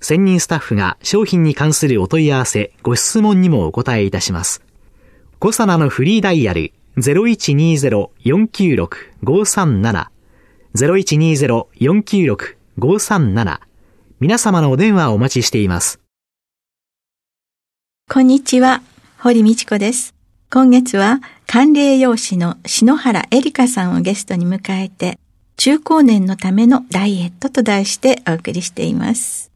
専任スタッフが商品に関するお問い合わせ、ご質問にもお答えいたします。コサナのフリーダイヤル0120-496-537 0120-496-537皆様のお電話をお待ちしています。こんにちは、堀道子です。今月は、管理栄養士の篠原エリカさんをゲストに迎えて、中高年のためのダイエットと題してお送りしています。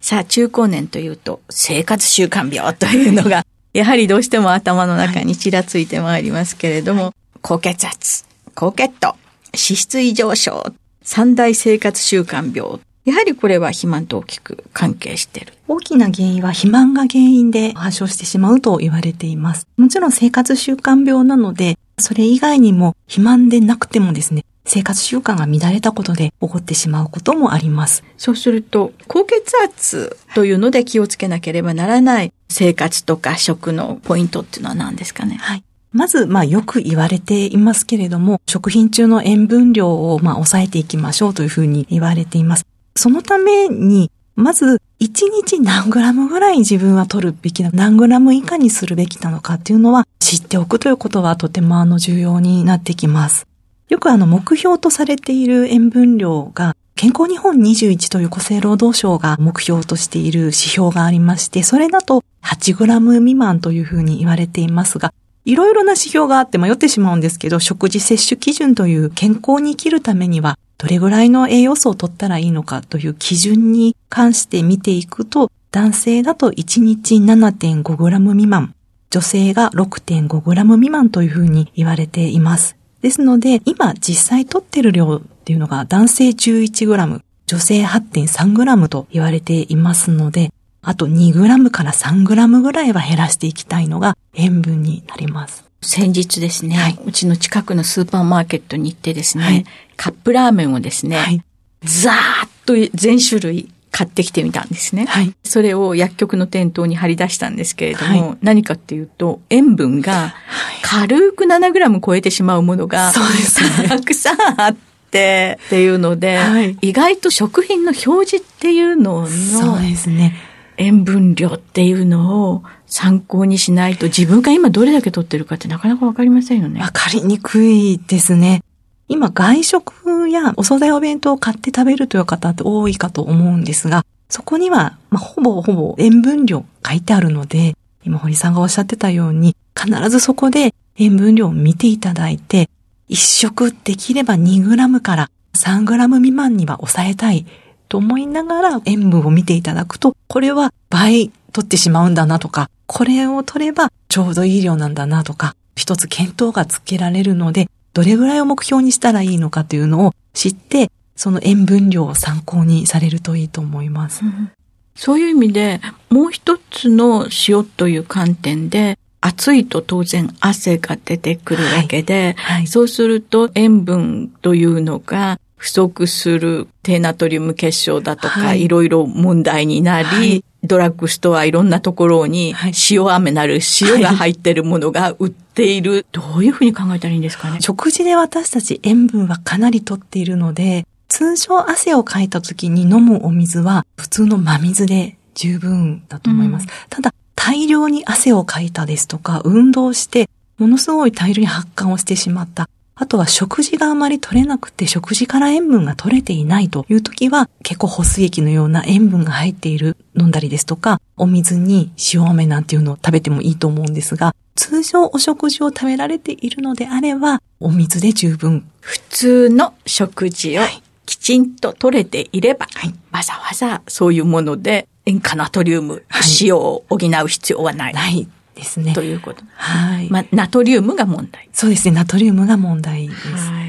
さあ、中高年というと、生活習慣病というのが、やはりどうしても頭の中にちらついてまいりますけれども、はい、高血圧、高血糖、脂質異常症、三大生活習慣病やはりこれは肥満と大きく関係している。大きな原因は肥満が原因で発症してしまうと言われています。もちろん生活習慣病なので、それ以外にも肥満でなくてもですね、生活習慣が乱れたことで起こってしまうこともあります。そうすると、高血圧というので気をつけなければならない生活とか食のポイントっていうのは何ですかね？はい。まず、まあよく言われていますけれども、食品中の塩分量をまあ抑えていきましょうというふうに言われています。そのために、まず、1日何グラムぐらい自分は取るべきな、何グラム以下にするべきなのかっていうのは知っておくということはとてもあの重要になってきます。よくあの目標とされている塩分量が健康日本21という厚生労働省が目標としている指標がありまして、それだと8グラム未満というふうに言われていますが、いろいろな指標があって迷ってしまうんですけど、食事摂取基準という健康に生きるためにはどれぐらいの栄養素を取ったらいいのかという基準に関して見ていくと、男性だと1日 7.5g 未満、女性が 6.5g 未満というふうに言われています。ですので、今実際取ってる量っていうのが男性 11g、女性 8.3g と言われていますので、あと 2g から 3g ぐらいは減らしていきたいのが塩分になります。先日ですね、はい、うちの近くのスーパーマーケットに行ってですね、はい、カップラーメンをですね、はい、ザーッと全種類買ってきてみたんですね。はい、それを薬局の店頭に貼り出したんですけれども、はい、何かっていうと、塩分が軽く 7g 超えてしまうものが、たくさんあって、っていうので、はい、意外と食品の表示っていうのの、そうですね。塩分量っていうのを参考にしないと自分が今どれだけ取ってるかってなかなかわかりませんよね。わかりにくいですね。今外食やお惣菜お弁当を買って食べるという方って多いかと思うんですが、そこには、まあ、ほぼほぼ塩分量書いてあるので、今堀さんがおっしゃってたように、必ずそこで塩分量を見ていただいて、一食できれば 2g から 3g 未満には抑えたいと思いながら塩分を見ていただくと、これは倍取ってしまうんだなとか、これを取ればちょうどいい量なんだなとか、一つ検討がつけられるので、どれぐらいを目標にしたらいいのかというのを知って、その塩分量を参考にされるといいと思います。うん、そういう意味で、もう一つの塩という観点で、暑いと当然汗が出てくるわけで、はい。はい、そうすると塩分というのが不足する低ナトリウム結晶だとか、いろいろ問題になり、はい、ドラッグストアいろんなところに塩飴なる塩が入ってるものが売っている。どういうふうに考えたらいいんですかね？食事で私たち塩分はかなり取っているので、通常汗をかいた時に飲むお水は普通の真水で十分だと思います。うん、ただ、大量に汗をかいたですとか、運動して、ものすごい大量に発汗をしてしまった。あとは食事があまり取れなくて食事から塩分が取れていないという時は結構保水液のような塩分が入っている飲んだりですとかお水に塩飴なんていうのを食べてもいいと思うんですが通常お食事を食べられているのであればお水で十分普通の食事をきちんと取れていれば、はい、わざわざそういうもので塩化ナトリウム、はい、塩を補う必要はない。ないですね。ということ。はい。まあ、ナトリウムが問題。そうですね。ナトリウムが問題です。はい。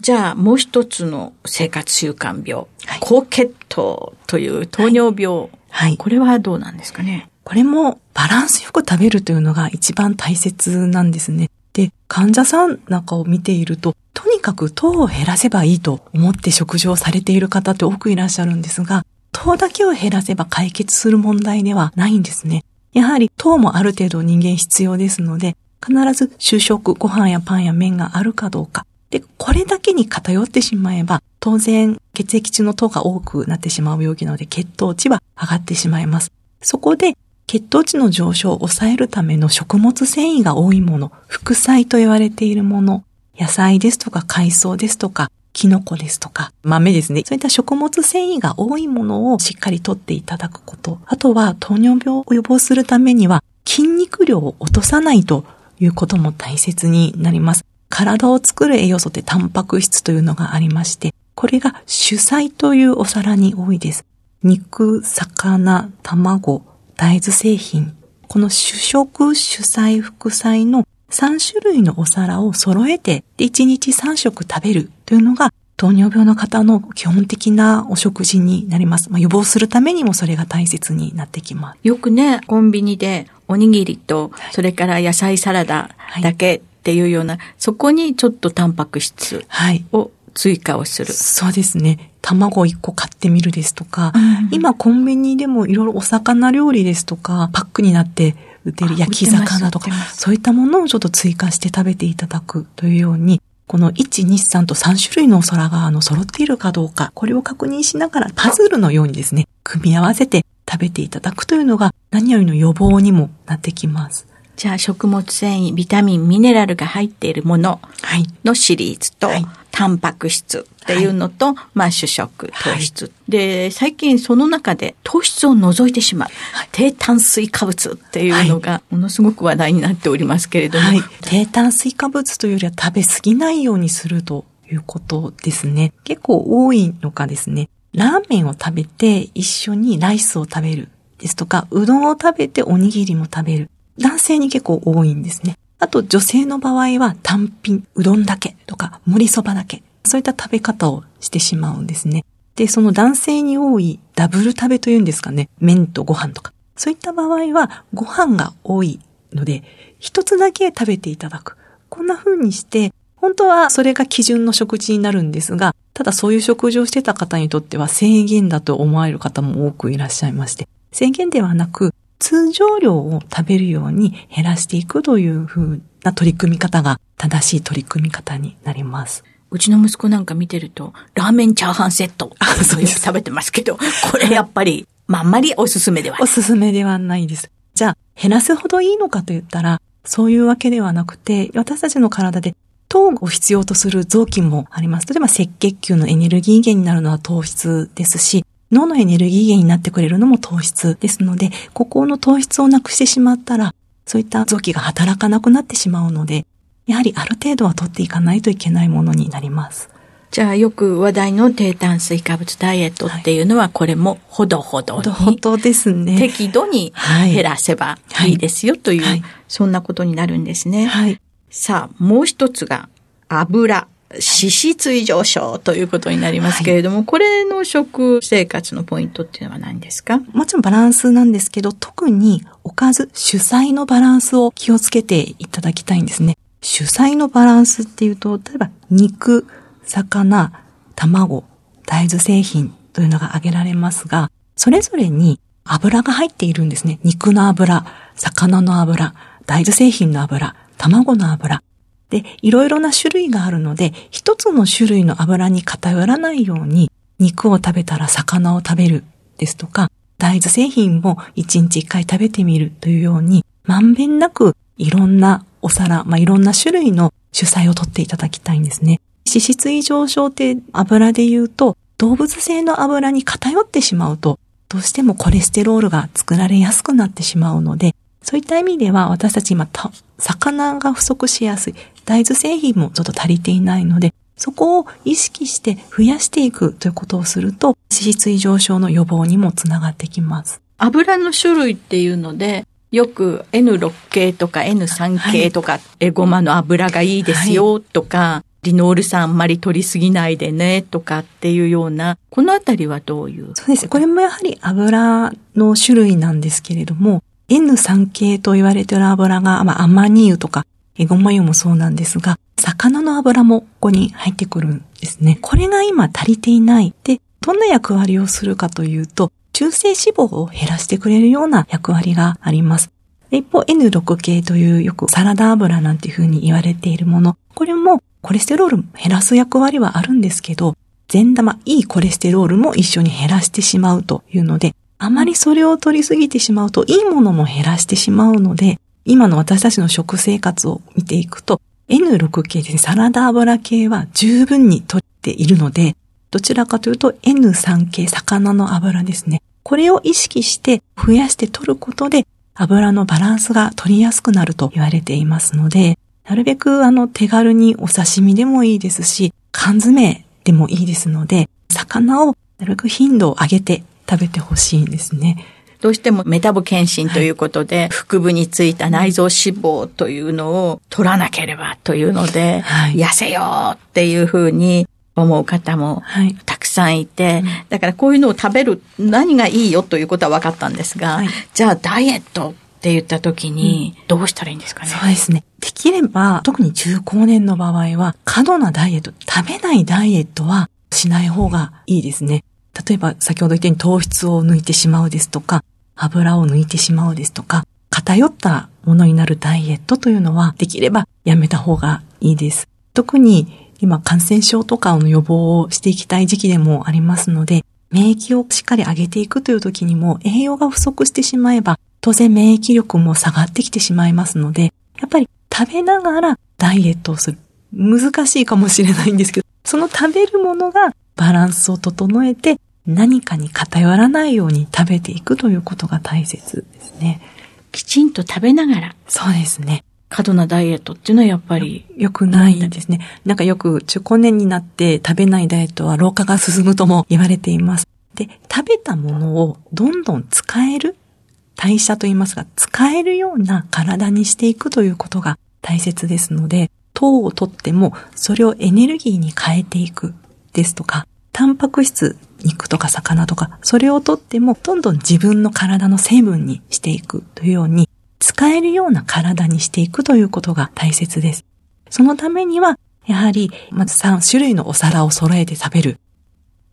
じゃあ、もう一つの生活習慣病。はい、高血糖という糖尿病。はい。これはどうなんですかね？これもバランスよく食べるというのが一番大切なんですね。で、患者さんなんかを見ていると、とにかく糖を減らせばいいと思って食事をされている方って多くいらっしゃるんですが、糖だけを減らせば解決する問題ではないんですね。やはり糖もある程度人間必要ですので、必ず主食、ご飯やパンや麺があるかどうか。で、これだけに偏ってしまえば、当然血液中の糖が多くなってしまう病気なので血糖値は上がってしまいます。そこで血糖値の上昇を抑えるための食物繊維が多いもの、副菜と言われているもの、野菜ですとか海藻ですとか、キノコですとか、豆ですね。そういった食物繊維が多いものをしっかりとっていただくこと。あとは糖尿病を予防するためには筋肉量を落とさないということも大切になります。体を作る栄養素ってタンパク質というのがありまして、これが主菜というお皿に多いです。肉、魚、卵、大豆製品。この主食、主菜、副菜の3種類のお皿を揃えて、1日3食食べるというのが、糖尿病の方の基本的なお食事になります。まあ、予防するためにもそれが大切になってきます。よくね、コンビニでおにぎりと、それから野菜サラダだけっていうような、はい、そこにちょっとタンパク質を追加をする。そうですね。卵1個買ってみるですとか、うん、今コンビニでもいろいろお魚料理ですとか、パックになって売ってる焼き魚とか、そういったものをちょっと追加して食べていただくというように、この1、2、3と3種類のお皿があの揃っているかどうか、これを確認しながらパズルのようにですね、組み合わせて食べていただくというのが何よりの予防にもなってきます。じゃあ食物繊維、ビタミン、ミネラルが入っているもののシリーズと、はい、タンパク質っていうのと、はい、まあ主食、糖質、はい、で、最近その中で糖質を除いてしまう、低炭水化物っていうのがものすごく話題になっておりますけれども。低炭水化物というよりは食べ過ぎないようにするということですね。結構多いのがですね、ラーメンを食べて一緒にライスを食べるですとか、うどんを食べておにぎりも食べる。男性に結構多いんですね。あと女性の場合は単品、うどんだけとか、盛りそばだけ。そういった食べ方をしてしまうんですね。で、その男性に多いダブル食べというんですかね。麺とご飯とか。そういった場合はご飯が多いので、一つだけ食べていただく。こんな風にして、本当はそれが基準の食事になるんですが、ただそういう食事をしてた方にとっては制限だと思われる方も多くいらっしゃいまして、制限ではなく、通常量を食べるように減らしていくというふうな取り組み方が正しい取り組み方になります。うちの息子なんか見てると、ラーメンチャーハンセット。あ、そうです。食べてますけど、これやっぱり、まあ、あんまりおすすめではない。おすすめではないです。じゃあ、減らすほどいいのかと言ったら、そういうわけではなくて、私たちの体で糖を必要とする臓器もあります。例えば赤血球のエネルギー源になるのは糖質ですし、脳のエネルギー源になってくれるのも糖質ですので、ここの糖質をなくしてしまったら、そういった臓器が働かなくなってしまうので、やはりある程度は取っていかないといけないものになります。じゃあよく話題の低炭水化物ダイエットっていうのは、これもほどほどに、ほどほどですね。適度に減らせばいいですよという、はいはい、そんなことになるんですね。はい、さあ、もう一つが油。脂質異常症ということになりますけれども、はい、これの食生活のポイントっていうのは何ですか？もちろんバランスなんですけど、特におかず、主菜のバランスを気をつけていただきたいんですね。主菜のバランスっていうと、例えば肉、魚、卵、大豆製品というのが挙げられますが、それぞれに油が入っているんですね。肉の油、魚の油、大豆製品の油、卵の油。で、いろいろな種類があるので、一つの種類の油に偏らないように、肉を食べたら魚を食べるですとか、大豆製品も一日一回食べてみるというように、まんべんなくいろんなお皿、まあ、いろんな種類の主菜を取っていただきたいんですね。脂質異常症って油で言うと、動物性の油に偏ってしまうと、どうしてもコレステロールが作られやすくなってしまうので、そういった意味では私たち今、魚が不足しやすい。大豆製品もちょっと足りていないので、そこを意識して増やしていくということをすると、脂質異常症の予防にもつながってきます。油の種類っていうので、よく N6 系とか N3 系とか、はい、エゴマの油がいいですよとか、はい、リノール酸あんまり取りすぎないでねとかっていうような、このあたりはどういうそうです。これもやはり油の種類なんですけれども、N3 系と言われている油が、まあ、アマニ油とか、エゴマ油もそうなんですが、魚の油もここに入ってくるんですね。これが今足りていない。で、どんな役割をするかというと、中性脂肪を減らしてくれるような役割があります。一方 N6 系というよくサラダ油なんていうふうに言われているもの、これもコレステロール減らす役割はあるんですけど、善玉、いいコレステロールも一緒に減らしてしまうというので、あまりそれを取りすぎてしまうと、いいものも減らしてしまうので、今の私たちの食生活を見ていくと、N6 系で、サラダ油系は十分に取っているので、どちらかというと N3 系魚の油ですね。これを意識して増やして取ることで油のバランスが取りやすくなると言われていますので、なるべくあの手軽にお刺身でもいいですし、缶詰でもいいですので、魚をなるべく頻度を上げて食べてほしいんですね。どうしてもメタボ検診ということで、はい、腹部についた内臓脂肪というのを取らなければというので、はい、痩せようっていうふうに思う方もたくさんいて、はいだからこういうのを食べる何がいいよということは分かったんですが、じゃあダイエットって言った時にどうしたらいいんですかね、うん、そうですね。できれば、特に中高年の場合は、過度なダイエット、食べないダイエットはしない方がいいですね。例えば先ほど言ったように糖質を抜いてしまうですとか、油を抜いてしまうですとか、偏ったものになるダイエットというのはできればやめた方がいいです。特に今感染症とかの予防をしていきたい時期でもありますので、免疫をしっかり上げていくという時にも栄養が不足してしまえば当然免疫力も下がってきてしまいますので、やっぱり食べながらダイエットをする。難しいかもしれないんですけど、その食べるものがバランスを整えて何かに偏らないように食べていくということが大切ですね。きちんと食べながら。そうですね。過度なダイエットっていうのはやっぱり良くないですね。なんかよく中高年になって食べないダイエットは老化が進むとも言われています。で、食べたものをどんどん使える代謝と言いますが、使えるような体にしていくということが大切ですので、糖をとってもそれをエネルギーに変えていくですとか、タンパク質、肉とか魚とか、それをとってもどんどん自分の体の成分にしていくというように、使えるような体にしていくということが大切です。そのためには、やはり、まず3種類のお皿を揃えて食べる。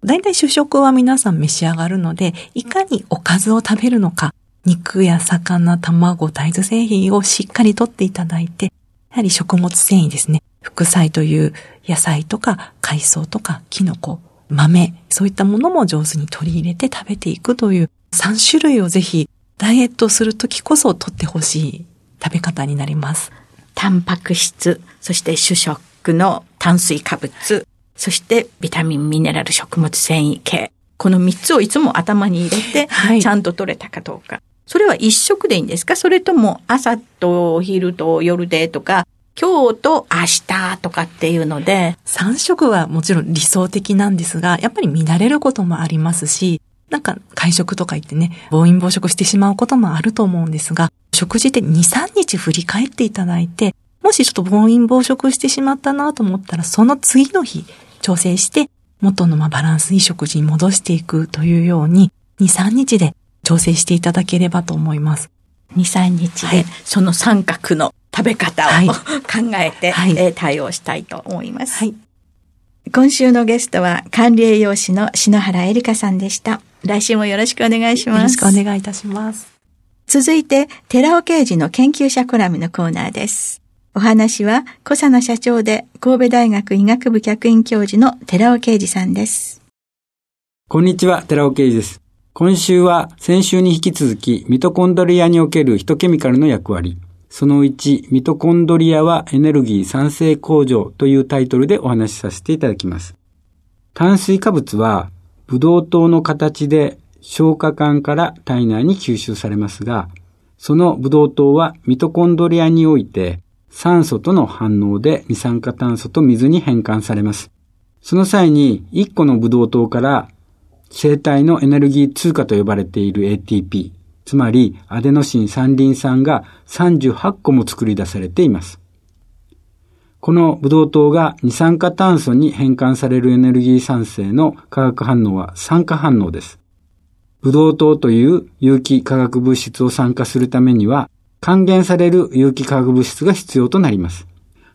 だいたい主食は皆さん召し上がるので、いかにおかずを食べるのか、肉や魚、卵、大豆製品をしっかりとっていただいて、やはり食物繊維ですね。副菜という野菜とか海藻とかキノコ、豆、そういったものも上手に取り入れて食べていくという3種類をぜひダイエットするときこそ取ってほしい食べ方になります。タンパク質、そして主食の炭水化物、そしてビタミン、ミネラル、食物繊維系。この3つをいつも頭に入れて、ちゃんと取れたかどうか。はい、それは一食でいいんですか？それとも朝と昼と夜でとか、今日と明日とかっていうので。3食はもちろん理想的なんですが、やっぱり乱れることもありますし、なんか会食とか言ってね、暴飲暴食してしまうこともあると思うんですが、食事で2、3日振り返っていただいて、もしちょっと暴飲暴食してしまったなと思ったら、その次の日調整して、元のまバランスいい食事に戻していくというように、2、3日で調整していただければと思います。2、3日で、その三角の食べ方を、はい、考えて、はい、えー、対応したいと思います。はい、今週のゲストは管理栄養士の篠原恵里香さんでした。来週もよろしくお願いします。よろしくお願いいたします。続いて、寺尾刑事の研究者コラムのコーナーです。お話は、小佐野社長で神戸大学医学部客員教授の寺尾啓二さんです。こんにちは、寺尾啓二です。今週は先週に引き続きミトコンドリアにおけるヒトケミカルの役割、その1、ミトコンドリアはエネルギー産生工場というタイトルでお話しさせていただきます。炭水化物は、ブドウ糖の形で消化管から体内に吸収されますが、そのブドウ糖はミトコンドリアにおいて酸素との反応で二酸化炭素と水に変換されます。その際に1個のブドウ糖から生体のエネルギー通貨と呼ばれている ATP、つまりアデノシン三リン酸が38個も作り出されています。このブドウ糖が二酸化炭素に変換されるエネルギー産生の化学反応は酸化反応です。ブドウ糖という有機化学物質を酸化するためには、還元される有機化学物質が必要となります。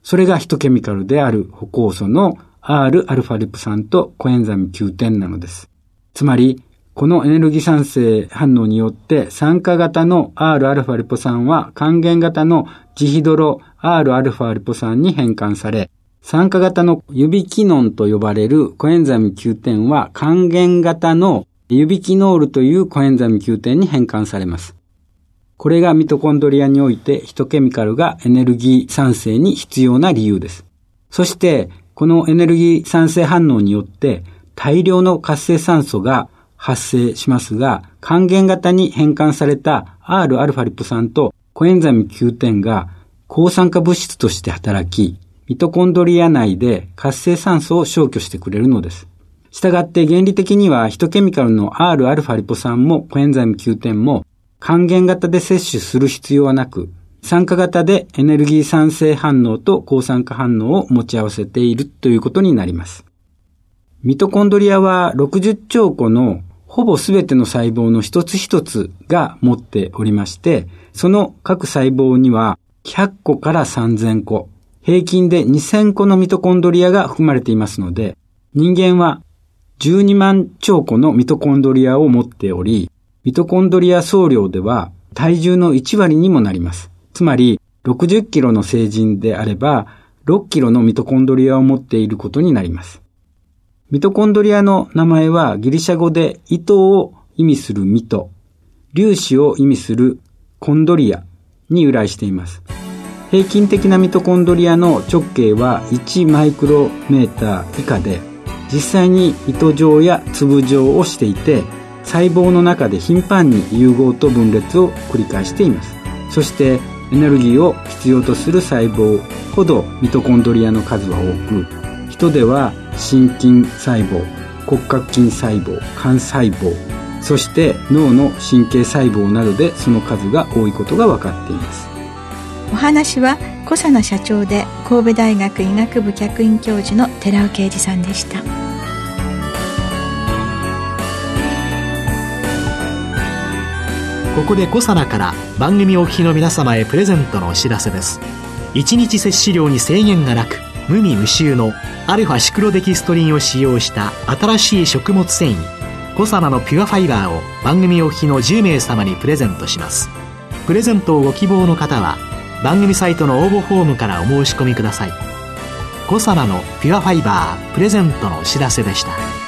それがヒトケミカルである歩酵素の Rα リプ酸とコエンザミ Q10 なのです。つまり、このエネルギー酸性反応によって酸化型の Rα リポ酸は還元型のジヒドロ Rα リポ酸に変換され、酸化型の指キノンと呼ばれるコエンザミ Q10 は還元型の指キノールというコエンザミ Q10 に変換されます。これがミトコンドリアにおいてヒトケミカルがエネルギー酸性に必要な理由です。そして、このエネルギー酸性反応によって大量の活性酸素が発生しますが、還元型に変換された Rα リポ酸とコエンザミ Q10 が抗酸化物質として働き、ミトコンドリア内で活性酸素を消去してくれるのです。したがって原理的にはヒトケミカルの Rα リポ酸もコエンザミ Q10 も還元型で摂取する必要はなく、酸化型でエネルギー酸性反応と抗酸化反応を持ち合わせているということになります。ミトコンドリアは60兆個のほぼすべての細胞の一つ一つが持っておりまして、その各細胞には100個から3000個、平均で2000個のミトコンドリアが含まれていますので、人間は12万兆個のミトコンドリアを持っており、ミトコンドリア総量では体重の1割にもなります。つまり、60キロの成人であれば、6キロのミトコンドリアを持っていることになります。ミトコンドリアの名前はギリシャ語で糸を意味するミト、粒子を意味するコンドリアに由来しています。平均的なミトコンドリアの直径は1マイクロメーター以下で、実際に糸状や粒状をしていて、細胞の中で頻繁に融合と分裂を繰り返しています。そしてエネルギーを必要とする細胞ほどミトコンドリアの数は多く、人では心筋細胞骨格筋細胞肝細胞そして脳の神経細胞などでその数が多いことが分かっています。お話は小佐奈社長で神戸大学医学部客員教授の寺尾啓二さんでした。ここで小佐奈から番組お聞きの皆様へプレゼントのお知らせです。1日摂取量に制限がなく無味無臭のアルファシクロデキストリンを使用した新しい食物繊維コサナのピュアファイバーを番組お聞きの10名様にプレゼントします。プレゼントをご希望の方は番組サイトの応募フォームからお申し込みください。コサナのピュアファイバープレゼントのお知らせでした。